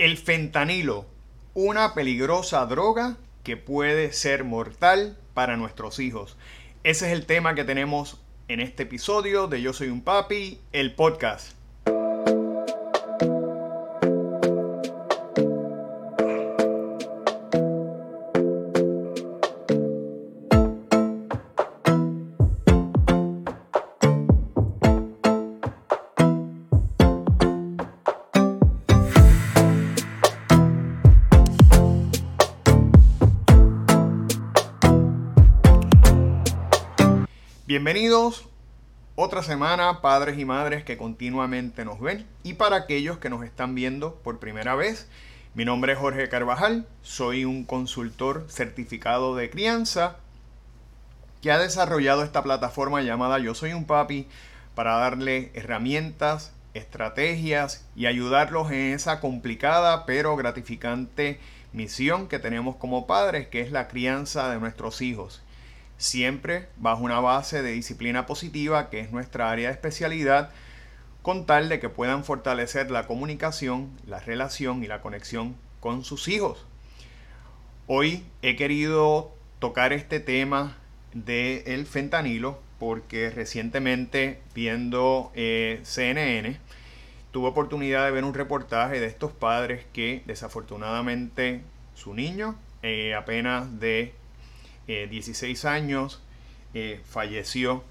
El fentanilo, una peligrosa droga que puede ser mortal para nuestros hijos. Ese es el tema que tenemos en este episodio de Yo Soy un Papi, el podcast. Bienvenidos otra semana, padres y madres que continuamente nos ven. Y para aquellos que nos están viendo por primera vez, mi nombre es Jorge Carvajal, soy un consultor certificado de crianza que ha desarrollado esta plataforma llamada Yo Soy un Papi para darle herramientas, estrategias y ayudarlos en esa complicada pero gratificante misión que tenemos como padres, que es la crianza de nuestros hijos siempre bajo una base de disciplina positiva, que es nuestra área de especialidad, con tal de que puedan fortalecer la comunicación, la relación y la conexión con sus hijos. Hoy he querido tocar este tema del el fentanilo porque recientemente viendo eh, CNN tuve oportunidad de ver un reportaje de estos padres que desafortunadamente su niño eh, apenas de 16 años, eh, falleció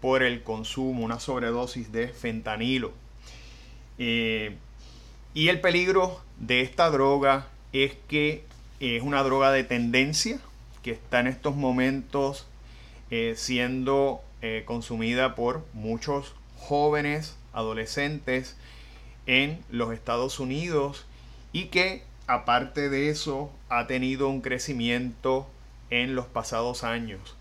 por el consumo, una sobredosis de fentanilo. Eh, y el peligro de esta droga es que es una droga de tendencia que está en estos momentos eh, siendo consumida por muchos jóvenes, adolescentes en los Estados Unidos y que aparte de eso ha tenido un crecimiento en los pasados años.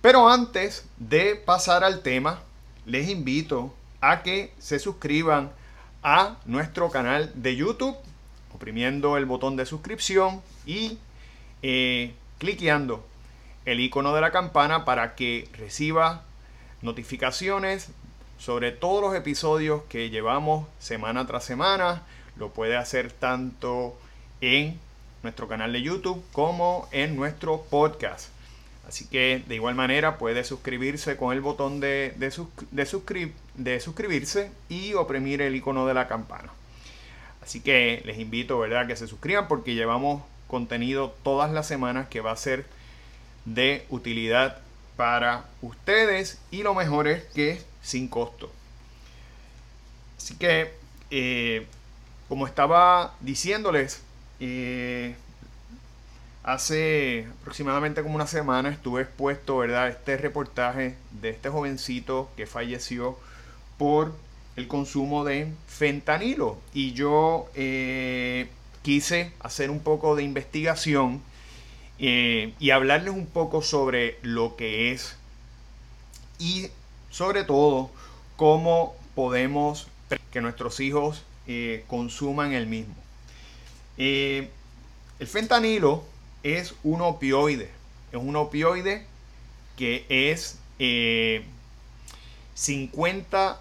Pero antes de pasar al tema, les invito a que se suscriban a nuestro canal de YouTube, oprimiendo el botón de suscripción y eh, cliqueando el icono de la campana para que reciba notificaciones sobre todos los episodios que llevamos semana tras semana. Lo puede hacer tanto en nuestro canal de YouTube como en nuestro podcast. Así que de igual manera puede suscribirse con el botón de, de, de suscribirse y oprimir el icono de la campana. Así que les invito ¿verdad? que se suscriban porque llevamos contenido todas las semanas que va a ser de utilidad para ustedes y lo mejor es que sin costo. Así que, eh, como estaba diciéndoles, eh, hace aproximadamente como una semana estuve expuesto, ¿verdad? Este reportaje de este jovencito que falleció por el consumo de fentanilo. Y yo eh, quise hacer un poco de investigación eh, y hablarles un poco sobre lo que es y sobre todo cómo podemos que nuestros hijos consuman el mismo. El fentanilo es un opioide. Es un opioide que es 50 eh,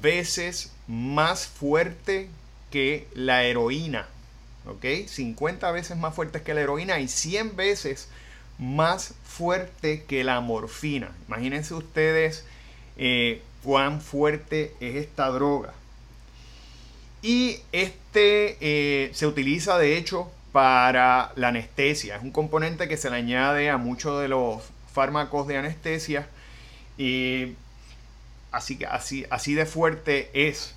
veces más fuerte que la heroína. ¿Ok? 50 veces más fuerte que la heroína y 100 veces más fuerte que la morfina. Imagínense ustedes eh, cuán fuerte es esta droga. Y este eh, se utiliza de hecho para la anestesia. Es un componente que se le añade a muchos de los fármacos de anestesia. Y así, así, así de fuerte es.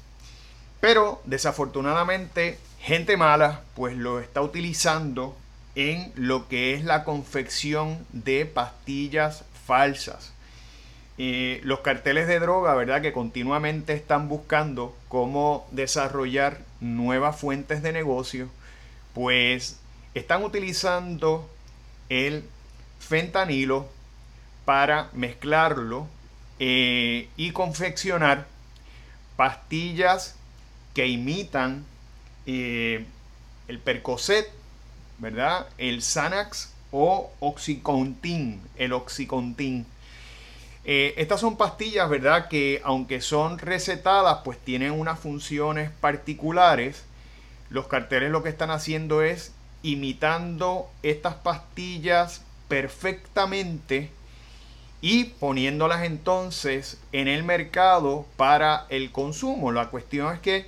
Pero desafortunadamente gente mala pues lo está utilizando en lo que es la confección de pastillas falsas. Los carteles de droga, ¿verdad? Que continuamente están buscando cómo desarrollar nuevas fuentes de negocio, pues están utilizando el fentanilo para mezclarlo eh, y confeccionar pastillas que imitan eh, el Percocet, ¿verdad? El Xanax o Oxycontin, el Oxycontin. Eh, estas son pastillas, ¿verdad? Que aunque son recetadas, pues tienen unas funciones particulares los carteles lo que están haciendo es imitando estas pastillas perfectamente y poniéndolas entonces en el mercado para el consumo. La cuestión es que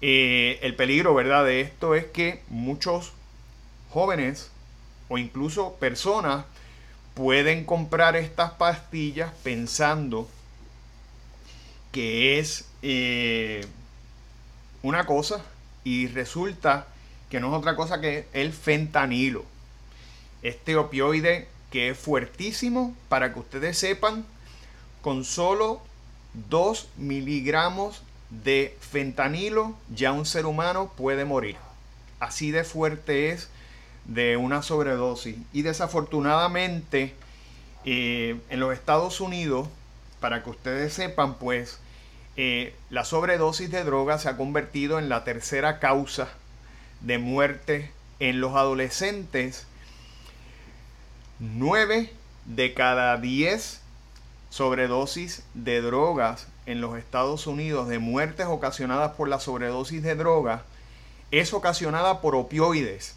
eh, el peligro, ¿verdad?, de esto es que muchos jóvenes o incluso personas pueden comprar estas pastillas pensando que es eh, una cosa y resulta que no es otra cosa que el fentanilo. Este opioide que es fuertísimo, para que ustedes sepan, con solo 2 miligramos de fentanilo ya un ser humano puede morir. Así de fuerte es de una sobredosis. Y desafortunadamente eh, en los Estados Unidos, para que ustedes sepan, pues eh, la sobredosis de drogas se ha convertido en la tercera causa de muerte en los adolescentes. 9 de cada 10 sobredosis de drogas en los Estados Unidos de muertes ocasionadas por la sobredosis de drogas es ocasionada por opioides.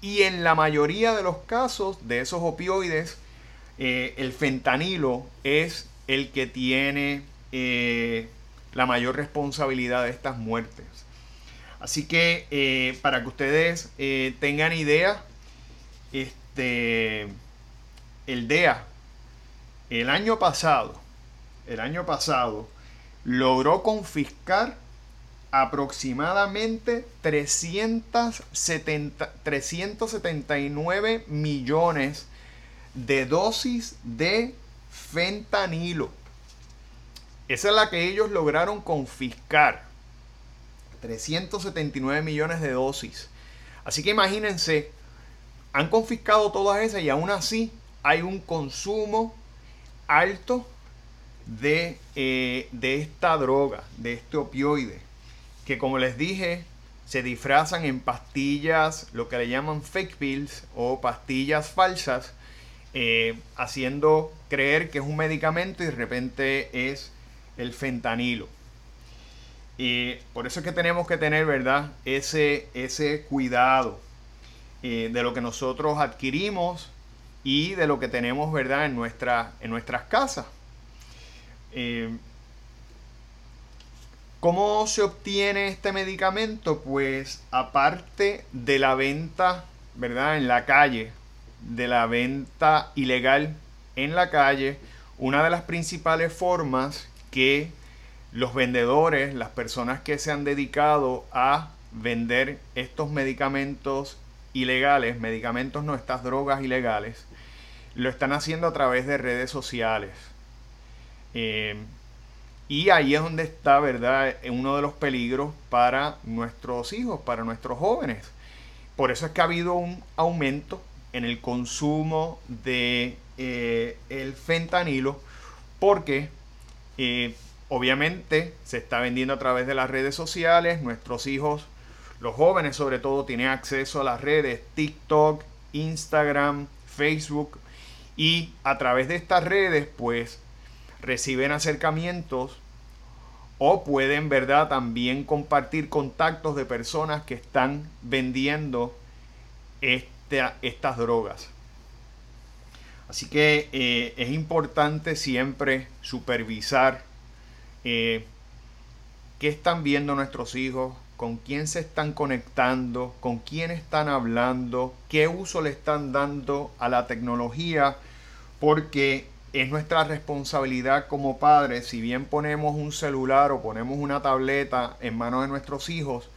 Y en la mayoría de los casos de esos opioides, eh, el fentanilo es el que tiene eh, la mayor responsabilidad de estas muertes. Así que eh, para que ustedes tengan idea, este, el DEA, el año pasado, el año pasado, logró confiscar aproximadamente 370, 379 millones de dosis de fentanilo. Esa es la que ellos lograron confiscar. 379 millones de dosis. Así que imagínense, han confiscado todas esas y aún así hay un consumo alto de, eh, de esta droga, de este opioide que como les dije, se disfrazan en pastillas, lo que le llaman fake pills o pastillas falsas, eh, haciendo creer que es un medicamento y de repente es el fentanilo. Y por eso es que tenemos que tener, ¿verdad? Ese, ese cuidado eh, de lo que nosotros adquirimos y de lo que tenemos, ¿verdad? En, nuestra, en nuestras casas. Eh, ¿Cómo se obtiene este medicamento? Pues aparte de la venta, ¿verdad? En la calle, de la venta ilegal en la calle, una de las principales formas que los vendedores, las personas que se han dedicado a vender estos medicamentos ilegales, medicamentos no estas drogas ilegales, lo están haciendo a través de redes sociales. Eh, y ahí es donde está, ¿verdad?, uno de los peligros para nuestros hijos, para nuestros jóvenes. Por eso es que ha habido un aumento en el consumo de eh, el fentanilo, porque eh, obviamente se está vendiendo a través de las redes sociales. Nuestros hijos, los jóvenes sobre todo, tienen acceso a las redes TikTok, Instagram, Facebook, y a través de estas redes, pues reciben acercamientos o pueden, ¿verdad?, también compartir contactos de personas que están vendiendo estas drogas. Así que eh, es importante siempre supervisar eh, qué están viendo nuestros hijos, con quién se están conectando, con quién están hablando, qué uso le están dando a la tecnología, porque es nuestra responsabilidad como padres, si bien ponemos un celular o ponemos una tableta en manos de nuestros hijos,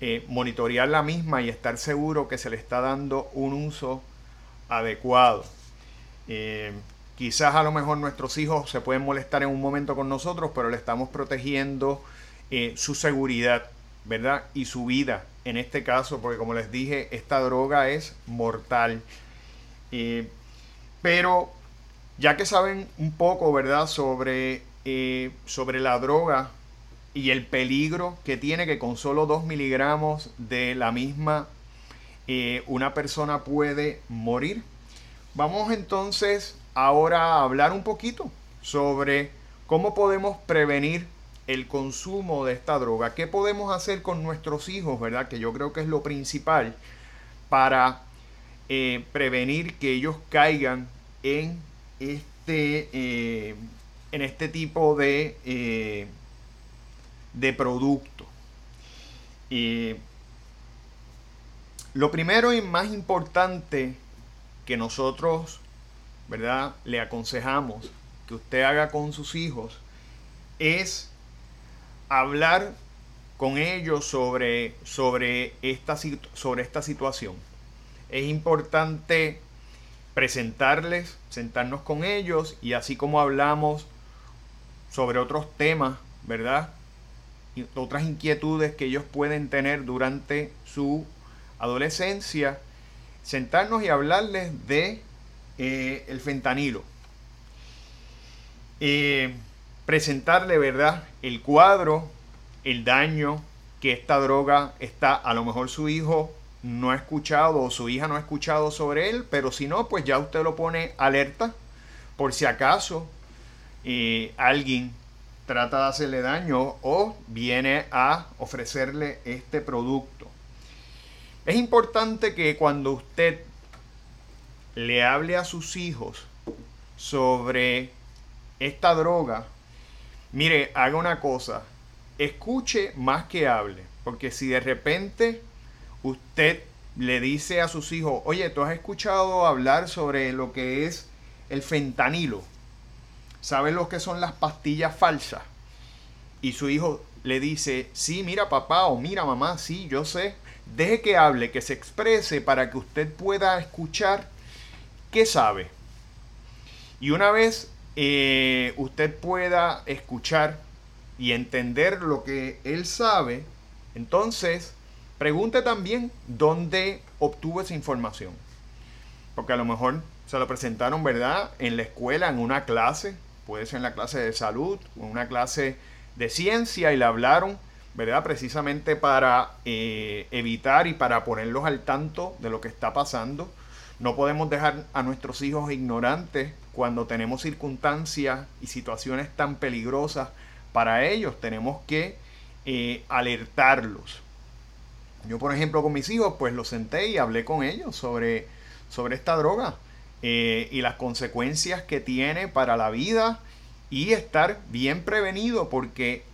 eh, monitorear la misma y estar seguro que se le está dando un uso adecuado. Eh, quizás a lo mejor nuestros hijos se pueden molestar en un momento con nosotros, pero le estamos protegiendo eh, su seguridad, ¿verdad? Y su vida en este caso, porque como les dije, esta droga es mortal. pero ya que saben un poco, ¿verdad?, sobre, eh, sobre la droga y el peligro que tiene que con solo 2 miligramos de la misma eh, una persona puede morir. Vamos entonces ahora a hablar un poquito sobre cómo podemos prevenir el consumo de esta droga. ¿Qué podemos hacer con nuestros hijos, verdad? Que yo creo que es lo principal para eh, prevenir que ellos caigan en este, eh, en este tipo de, eh, de producto. lo primero y más importante que nosotros, ¿verdad? Le aconsejamos que usted haga con sus hijos es hablar con ellos sobre, sobre, esta, sobre esta situación. Es importante presentarles, sentarnos con ellos y así como hablamos sobre otros temas, ¿verdad? Otras inquietudes que ellos pueden tener durante su adolescencia, sentarnos y hablarles de eh, el fentanilo. Eh, presentarle, ¿verdad? El cuadro, el daño que esta droga está, a lo mejor su hijo no ha escuchado o su hija no ha escuchado sobre él, pero si no, pues ya usted lo pone alerta por si acaso alguien trata de hacerle daño o viene a ofrecerle este producto. Es importante que cuando usted le hable a sus hijos sobre esta droga, mire, haga una cosa, escuche más que hable, porque si de repente usted le dice a sus hijos, oye, tú has escuchado hablar sobre lo que es el fentanilo, ¿sabes lo que son las pastillas falsas? Y su hijo le dice, sí, mira papá o mira mamá, sí, yo sé. Deje que hable, que se exprese para que usted pueda escuchar qué sabe. Y una vez eh, usted pueda escuchar y entender lo que él sabe, entonces pregunte también dónde obtuvo esa información. Porque a lo mejor se lo presentaron, ¿verdad? En la escuela, en una clase, puede ser en la clase de salud o en una clase de ciencia y le hablaron, ¿verdad? Precisamente para eh, evitar y para ponerlos al tanto de lo que está pasando. No podemos dejar a nuestros hijos ignorantes cuando tenemos circunstancias y situaciones tan peligrosas para ellos. Tenemos que eh, alertarlos. Yo, por ejemplo, con mis hijos, pues los senté y hablé con ellos sobre, sobre esta droga eh, y las consecuencias que tiene para la vida y estar bien prevenido porque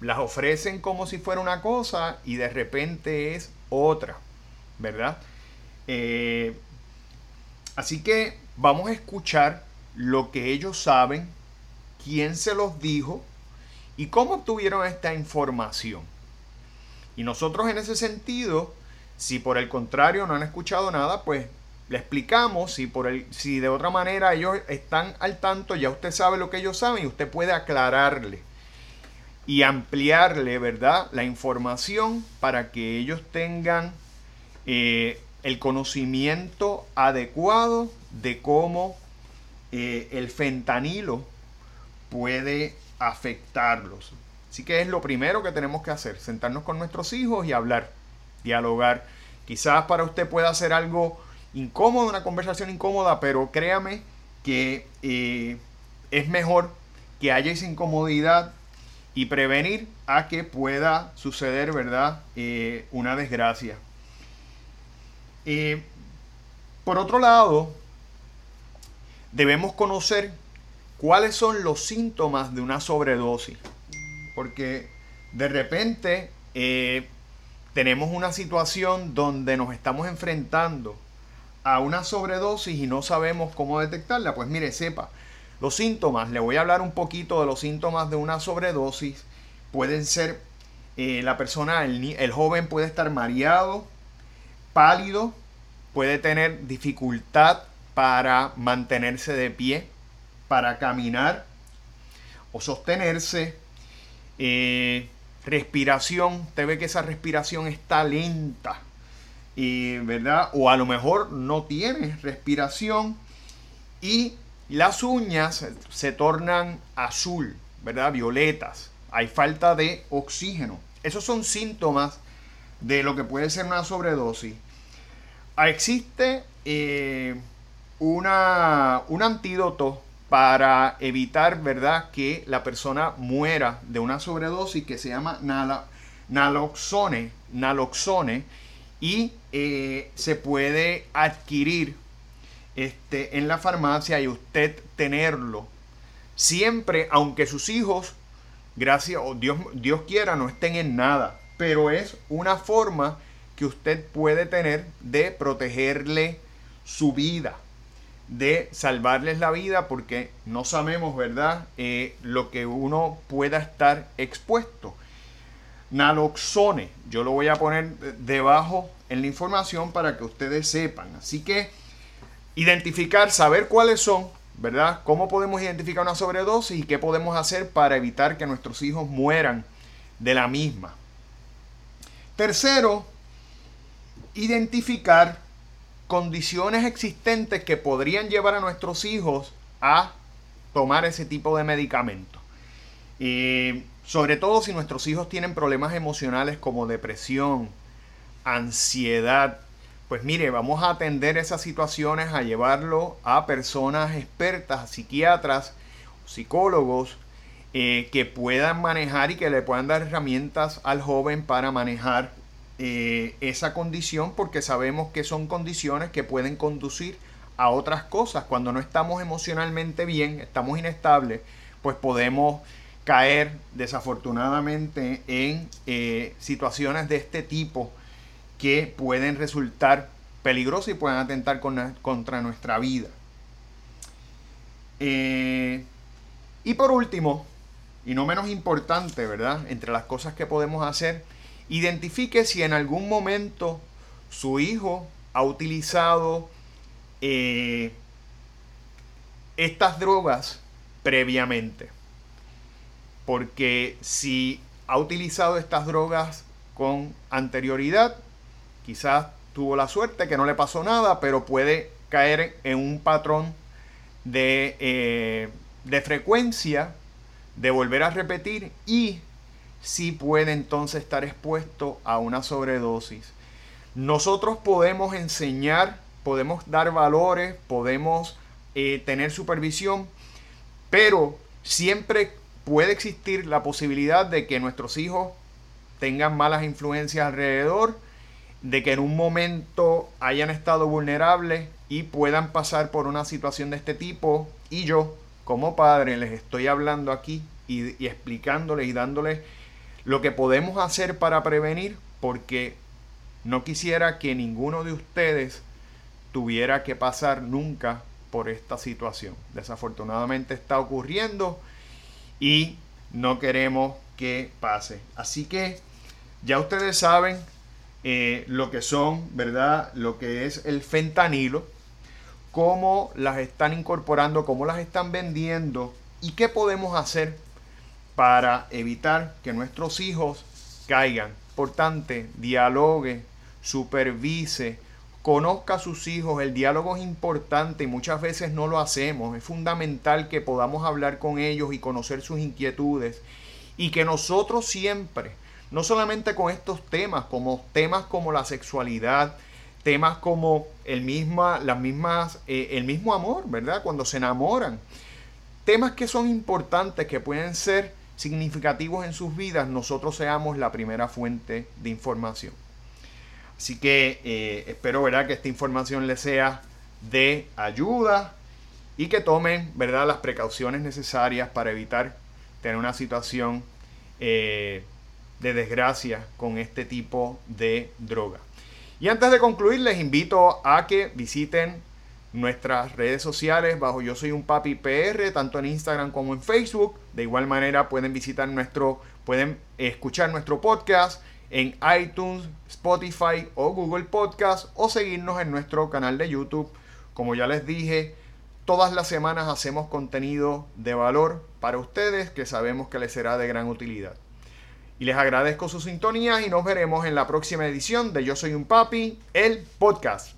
las ofrecen como si fuera una cosa y de repente es otra, ¿verdad? Eh, así que vamos a escuchar lo que ellos saben, quién se los dijo y cómo obtuvieron esta información. Y nosotros en ese sentido, si por el contrario no han escuchado nada, pues le explicamos si por el si de otra manera ellos están al tanto, ya usted sabe lo que ellos saben y usted puede aclararle y ampliarle, ¿verdad? La información para que ellos tengan eh, el conocimiento adecuado de cómo eh, el fentanilo puede afectarlos. Así que es lo primero que tenemos que hacer, sentarnos con nuestros hijos y hablar, dialogar. Quizás para usted pueda ser algo incómodo, una conversación incómoda, pero créame que eh, es mejor que haya esa incomodidad y prevenir a que pueda suceder, ¿verdad? Eh, una desgracia. por otro lado, debemos conocer cuáles son los síntomas de una sobredosis. Porque de repente eh, tenemos una situación donde nos estamos enfrentando a una sobredosis y no sabemos cómo detectarla. Pues mire, sepa, los síntomas, le voy a hablar un poquito de los síntomas de una sobredosis. Pueden ser, eh, la persona, el joven puede estar mareado, pálido, puede tener dificultad para mantenerse de pie, para caminar o sostenerse. Eh, respiración, usted ve que esa respiración está lenta, y, ¿verdad? O a lo mejor no tiene respiración y las uñas se tornan azul, ¿verdad? Violetas. Hay falta de oxígeno. Esos son síntomas de lo que puede ser una sobredosis. Existe eh, una, un antídoto para evitar, ¿verdad?, que la persona muera de una sobredosis que se llama naloxone, naloxone y eh, se puede adquirir este, en la farmacia y usted tenerlo siempre, aunque sus hijos, gracias o Dios, Dios quiera, no estén en nada, pero es una forma que usted puede tener de protegerle su vida de salvarles la vida porque no sabemos, ¿verdad?, eh, lo que uno pueda estar expuesto. Naloxone, yo lo voy a poner debajo en la información para que ustedes sepan. Así que identificar, saber cuáles son, ¿verdad? ¿Cómo podemos identificar una sobredosis y qué podemos hacer para evitar que nuestros hijos mueran de la misma? Tercero, identificar condiciones existentes que podrían llevar a nuestros hijos a tomar ese tipo de medicamento. Y sobre todo si nuestros hijos tienen problemas emocionales como depresión, ansiedad, pues mire, vamos a atender esas situaciones, a llevarlo a personas expertas, psiquiatras, psicólogos, eh, que puedan manejar y que le puedan dar herramientas al joven para manejar eh, esa condición porque sabemos que son condiciones que pueden conducir a otras cosas. Cuando no estamos emocionalmente bien, estamos inestables, pues podemos caer desafortunadamente en eh, situaciones de este tipo que pueden resultar peligrosas y pueden atentar contra nuestra vida. Eh, y por último, y no menos importante, ¿verdad? Entre las cosas que podemos hacer, Identifique si en algún momento su hijo ha utilizado eh, estas drogas previamente. Porque si ha utilizado estas drogas con anterioridad, quizás tuvo la suerte que no le pasó nada, pero puede caer en un patrón de, eh, de frecuencia, de volver a repetir y sí puede entonces estar expuesto a una sobredosis. Nosotros podemos enseñar, podemos dar valores, podemos eh, tener supervisión, pero siempre puede existir la posibilidad de que nuestros hijos tengan malas influencias alrededor, de que en un momento hayan estado vulnerables y puedan pasar por una situación de este tipo. Y yo, como padre, les estoy hablando aquí y, y explicándoles y dándoles lo que podemos hacer para prevenir, porque no quisiera que ninguno de ustedes tuviera que pasar nunca por esta situación. Desafortunadamente está ocurriendo y no queremos que pase. Así que ya ustedes saben eh, lo que son, ¿verdad? Lo que es el fentanilo, cómo las están incorporando, cómo las están vendiendo y qué podemos hacer para evitar que nuestros hijos caigan. Por tanto, dialogue, supervise, conozca a sus hijos. El diálogo es importante y muchas veces no lo hacemos. Es fundamental que podamos hablar con ellos y conocer sus inquietudes. Y que nosotros siempre, no solamente con estos temas, como temas como la sexualidad, temas como el, misma, las mismas, eh, el mismo amor, ¿verdad? Cuando se enamoran. Temas que son importantes, que pueden ser significativos en sus vidas, nosotros seamos la primera fuente de información. Así que eh, espero ¿verdad? que esta información les sea de ayuda y que tomen ¿verdad? las precauciones necesarias para evitar tener una situación eh, de desgracia con este tipo de droga. Y antes de concluir, les invito a que visiten nuestras redes sociales bajo Yo Soy un Papi PR, tanto en Instagram como en Facebook. De igual manera pueden visitar nuestro, pueden escuchar nuestro podcast en iTunes, Spotify o Google Podcast o seguirnos en nuestro canal de YouTube. Como ya les dije, todas las semanas hacemos contenido de valor para ustedes que sabemos que les será de gran utilidad. Y les agradezco su sintonía y nos veremos en la próxima edición de Yo Soy un Papi, el podcast.